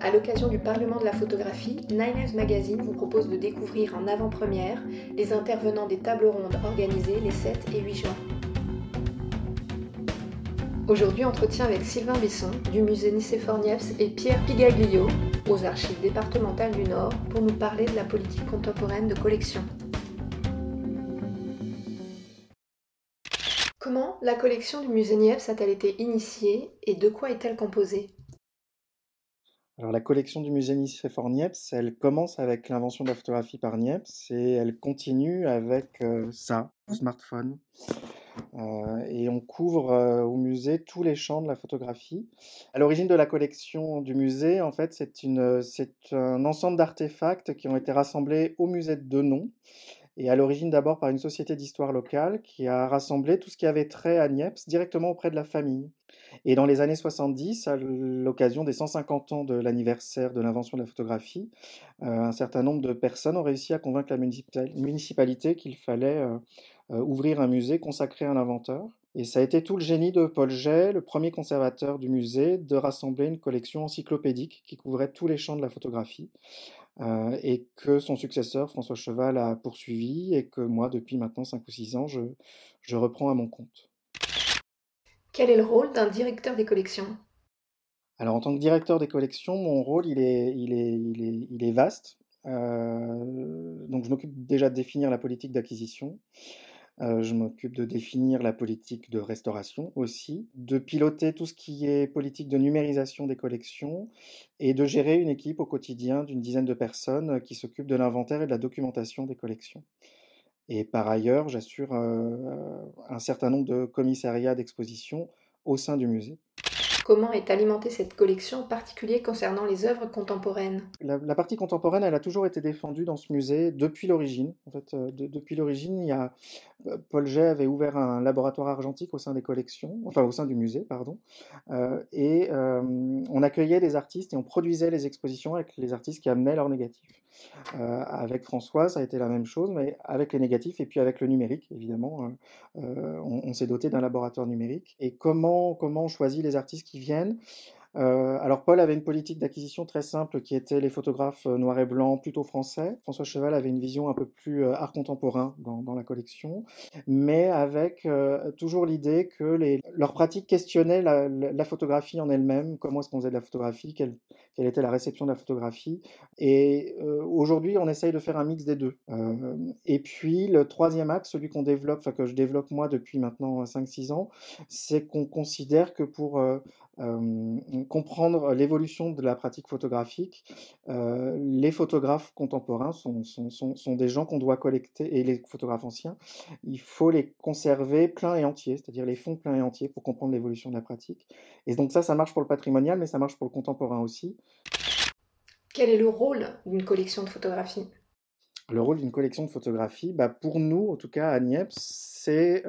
À l'occasion du Parlement de la photographie, Nine Magazine vous propose de découvrir en avant-première les intervenants des tables rondes organisées les 7 et 8 juin. Aujourd'hui, entretien avec Sylvain Besson du musée Nicéphore Niepce et Pierre Pigaglio aux archives départementales du Nord pour nous parler de la politique contemporaine de collection. Comment la collection du musée Niepce a-t-elle été initiée et de quoi est-elle composée? Alors la collection du musée Nicéphore Niepce, elle commence avec l'invention de la photographie par Niepce et elle continue avec euh, ça, le smartphone. Euh, et on couvre euh, au musée tous les champs de la photographie. À l'origine de la collection du musée, en fait, c'est, c'est un ensemble d'artefacts qui ont été rassemblés au musée de Denon. Et à l'origine d'abord par une société d'histoire locale qui a rassemblé tout ce qui avait trait à Niepce directement auprès de la famille. Et dans les années 70, à l'occasion des 150 ans de l'anniversaire de l'invention de la photographie, euh, un certain nombre de personnes ont réussi à convaincre la municipalité qu'il fallait euh, ouvrir un musée consacré à l'inventeur. Et ça a été tout le génie de Paul Jay, le premier conservateur du musée, de rassembler une collection encyclopédique qui couvrait tous les champs de la photographie. Euh, et que son successeur, François Cheval, a poursuivi et que moi, depuis maintenant 5 ou 6 ans, je, je reprends à mon compte. Quel est le rôle d'un directeur des collections? Alors, en tant que directeur des collections, mon rôle, il est, il est, il est, il est vaste. Euh, donc, je m'occupe déjà de définir la politique d'acquisition. Euh, je m'occupe de définir la politique de restauration aussi, de piloter tout ce qui est politique de numérisation des collections et de gérer une équipe au quotidien d'une dizaine de personnes qui s'occupent de l'inventaire et de la documentation des collections. Et par ailleurs, j'assure euh, un certain nombre de commissariats d'exposition au sein du musée. Comment est alimentée cette collection, en particulier concernant les œuvres contemporaines la, partie contemporaine, elle a toujours été défendue dans ce musée depuis l'origine. Euh, depuis l'origine, il y a euh, Paul Jay avait ouvert un laboratoire argentique au sein des collections, enfin au sein du musée, pardon, euh, et on accueillait les artistes et on produisait les expositions avec les artistes qui amenaient leurs négatifs. Avec François, ça a été la même chose, mais avec les négatifs et puis avec le numérique, évidemment, on, on s'est doté d'un laboratoire numérique. Et comment comment on choisit les artistes qui viennent? Euh, alors Paul avait une politique d'acquisition très simple qui était les photographes euh, noirs et blancs plutôt français. François Cheval avait une vision un peu plus euh, art contemporain dans, la collection, mais avec toujours l'idée que les, leurs pratiques questionnaient la, photographie en elle-même, comment est-ce qu'on faisait de la photographie, quelle, quelle, était la réception de la photographie. Et aujourd'hui, on essaye de faire un mix des deux. et puis le troisième axe, celui qu'on développe, enfin que je développe moi depuis maintenant 5-6 ans, c'est qu'on considère que pour comprendre l'évolution de la pratique photographique, les photographes contemporains sont, sont, sont, des gens qu'on doit collecter, et les photographes anciens, il faut les conserver pleins et entiers, c'est-à-dire les fonds pleins et entiers pour comprendre l'évolution de la pratique. Et donc ça, ça marche pour le patrimonial, mais ça marche pour le contemporain aussi. Quel est le rôle d'une collection de photographie? Le rôle d'une collection de photographie, bah pour nous, en tout cas à Niepce, c'est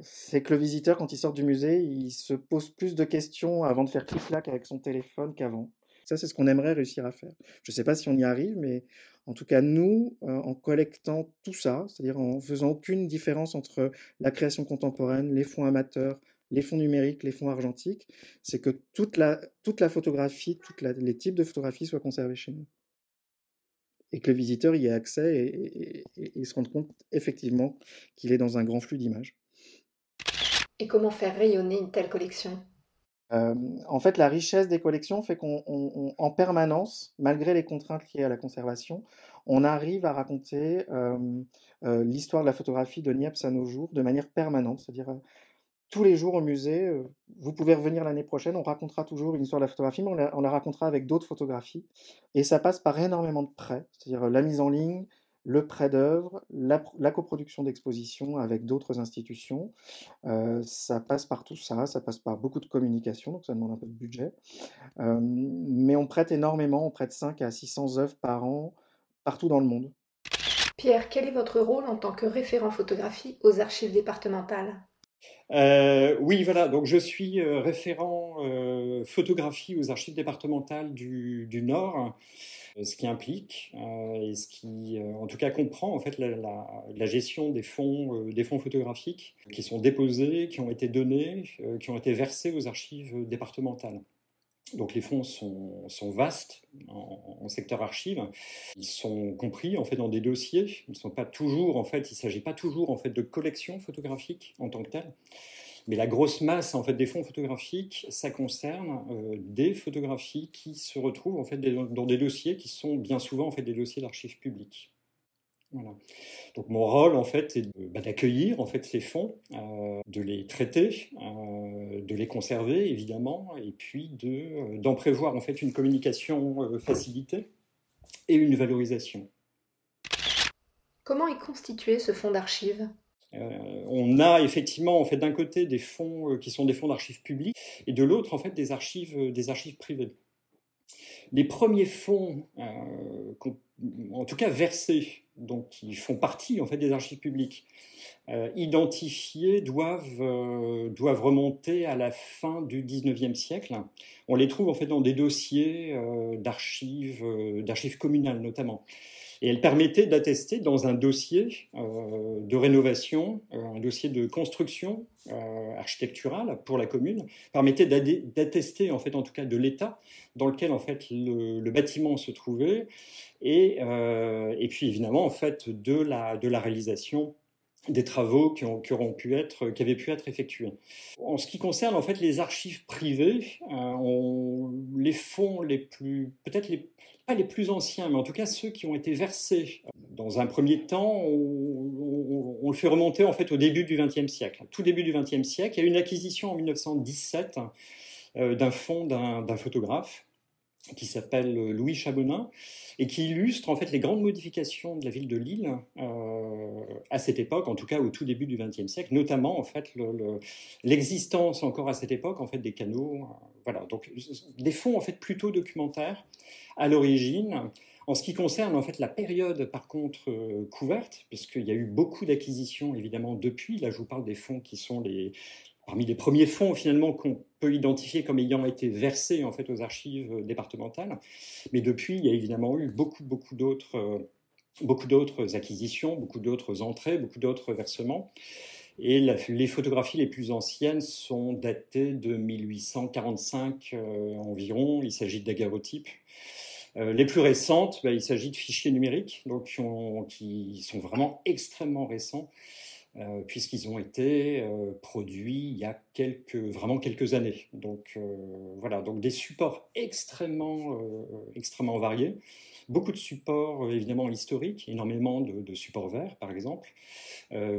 c'est que le visiteur, quand il sort du musée, il se pose plus de questions avant de faire clic-clac avec son téléphone qu'avant. Ça, c'est ce qu'on aimerait réussir à faire. Je ne sais pas si on y arrive, mais en tout cas, nous, euh, en collectant tout ça, c'est-à-dire en faisant aucune différence entre la création contemporaine, les fonds amateurs, les fonds numériques, les fonds argentiques, c'est que toute la, toute la photographie, tous les types de photographies soient conservés chez nous. Et que le visiteur y ait accès et, et se rende compte effectivement qu'il est dans un grand flux d'images. Et comment faire rayonner une telle collection? Euh, en fait, la richesse des collections fait qu'en permanence, malgré les contraintes liées à la conservation, on arrive à raconter euh, euh, l'histoire de la photographie de Niepce à nos jours de manière permanente. C'est-à-dire, tous les jours au musée, vous pouvez revenir l'année prochaine, on racontera toujours une histoire de la photographie, mais on la, on la racontera avec d'autres photographies. Et ça passe par énormément de prêts, c'est-à-dire la mise en ligne, le prêt d'œuvre, la, coproduction d'expositions avec d'autres institutions. Euh, ça passe par tout ça, ça passe par beaucoup de communication, donc ça demande un peu de budget. Euh, mais on prête énormément, on prête 5 à 600 œuvres par an partout dans le monde. Pierre, quel est votre rôle en tant que référent photographie aux archives départementales? Euh, oui, voilà. Donc, je suis référent photographie aux archives départementales du, du Nord. Euh, ce qui implique euh, et ce qui, euh, en tout cas, comprend en fait la, gestion des fonds, des fonds photographiques qui sont déposés, qui ont été donnés, qui ont été versés aux archives départementales. Donc les fonds sont, vastes en, secteur archive. Ils sont compris en fait dans des dossiers. Ils sont pas toujours en fait. Il s'agit pas toujours en fait de collections photographiques en tant que telles. Mais la grosse masse en fait des fonds photographiques, ça concerne euh, des photographies qui se retrouvent en fait dans des dossiers qui sont bien souvent en fait des dossiers d'archives publiques. Voilà. Donc mon rôle en fait est bah, d'accueillir en fait ces fonds, euh, de les traiter, euh, de les conserver évidemment, et puis de d'en prévoir en fait une communication facilitée et une valorisation. Comment est constitué ce fonds d'archives? On a effectivement en fait d'un côté des fonds qui sont des fonds d'archives publics et de l'autre en fait des archives des archives privées. Les premiers fonds, en tout cas versés donc qui font partie en fait des archives publiques, euh, identifiées doivent, euh, doivent remonter à la fin du 19e siècle. On les trouve en fait dans des dossiers euh, d'archives, d'archives communales notamment. Et elle permettait d'attester dans un dossier euh, de rénovation, euh, un dossier de construction euh, architecturale pour la commune, permettait d'attester en fait en tout cas de l'état dans lequel en fait le, bâtiment se trouvait et, et puis évidemment en fait de la, de la réalisation des travaux qui, ont, qui, auront pu être, qui avaient pu être effectués. En ce qui concerne en fait les archives privées, les fonds les plus, peut-être les, pas les plus anciens, mais en tout cas ceux qui ont été versés dans un premier temps, on, le fait remonter en fait au début du XXe siècle, tout début du XXe siècle. Il y a eu une acquisition en 1917 euh, d'un fonds d'un photographe qui s'appelle Louis Chabonin et qui illustre en fait les grandes modifications de la ville de Lille euh, à cette époque, en tout cas au tout début du XXe siècle, notamment en fait l'existence encore à cette époque en fait des canaux, euh, voilà donc des fonds en fait plutôt documentaires à l'origine. En ce qui concerne en fait la période par contre euh, couverte, puisqu'il y a eu beaucoup d'acquisitions évidemment depuis, là je vous parle des fonds qui sont les, parmi les premiers fonds finalement qu'on peut identifier comme ayant été versés en fait aux archives euh, départementales. Mais depuis, il y a évidemment eu beaucoup, beaucoup d'autres, euh, beaucoup d'autres acquisitions, beaucoup d'autres entrées, beaucoup d'autres versements. Et les photographies les plus anciennes sont datées de 1845 euh, environ. Il s'agit de daguerreotypes. les plus récentes, bah, il s'agit de fichiers numériques, donc qui sont vraiment extrêmement récents. Euh, puisqu'ils ont été euh, produits il y a quelques, vraiment quelques années. Donc euh, voilà, donc des supports extrêmement, extrêmement variés. Beaucoup de supports évidemment historiques, énormément de, de supports verts par exemple,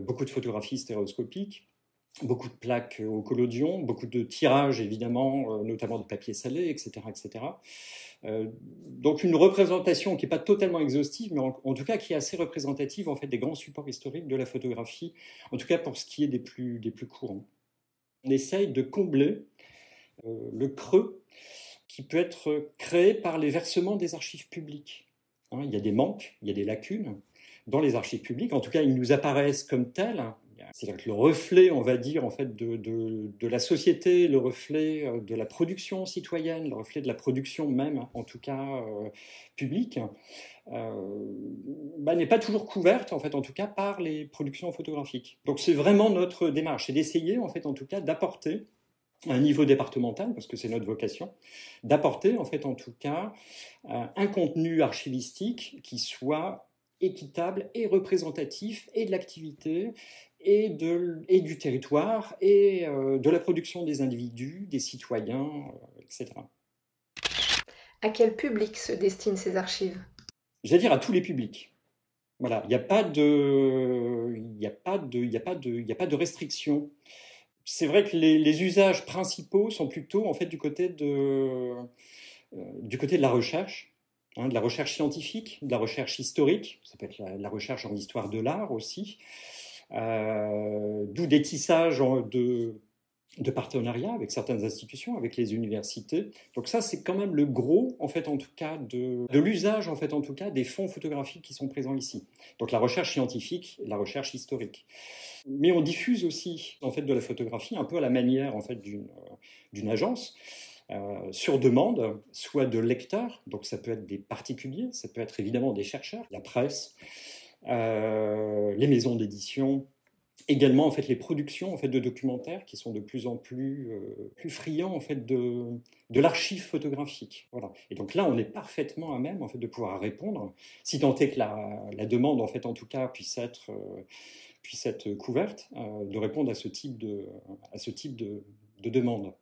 beaucoup de photographies stéréoscopiques, beaucoup de plaques au collodion, beaucoup de tirages évidemment, notamment de papier salé, etc. etc. Euh, donc une représentation qui n'est pas totalement exhaustive, mais en, tout cas qui est assez représentative en fait des grands supports historiques de la photographie, en tout cas pour ce qui est des plus, des plus courants. On essaye de combler euh, le creux qui peut être créé par les versements des archives publiques. Hein, il y a des manques, il y a des lacunes dans les archives publiques, en tout cas ils nous apparaissent comme tels, c'est-à-dire que le reflet, on va dire, en fait, de, la société, le reflet euh, de la production citoyenne, le reflet de la production même, en tout cas euh, publique, euh, bah, n'est pas toujours couverte, en fait, en tout cas, par les productions photographiques. Donc c'est vraiment notre démarche, c'est d'essayer, en fait, en tout cas, d'apporter un niveau départemental, parce que c'est notre vocation, d'apporter, en fait, en tout cas, un contenu archivistique qui soit équitable et représentatif et de l'activité et, de, et du territoire et euh, de la production des individus, des citoyens, euh, etc. À quel public se destinent ces archives? J'allais dire à tous les publics. Voilà, il n'y a pas de, il a pas de, il a pas de, il a pas de restriction. C'est vrai que les, usages principaux sont plutôt en fait du côté de, euh, du côté de la recherche, hein, de la recherche scientifique, de la recherche historique. Ça peut être la recherche en histoire de l'art aussi. Euh, d'où des tissages de, de partenariat avec certaines institutions, avec les universités. Donc ça, c'est quand même le gros, en fait, en tout cas, de, l'usage, en fait, en tout cas, des fonds photographiques qui sont présents ici. Donc la recherche scientifique, la recherche historique. Mais on diffuse aussi, en fait, de la photographie un peu à la manière, en fait, d'une d'une agence. Euh, sur demande, soit de lecteurs, donc ça peut être des particuliers, ça peut être évidemment des chercheurs, la presse, euh, les maisons d'édition, également en fait les productions en fait de documentaires qui sont de plus en plus euh, plus friands en fait de de l'archive photographique. Voilà. Et donc là on est parfaitement à même en fait de pouvoir répondre si tant est que la, la demande en fait en tout cas puisse être euh, puisse être couverte euh, de répondre à ce type de à ce type de, de demande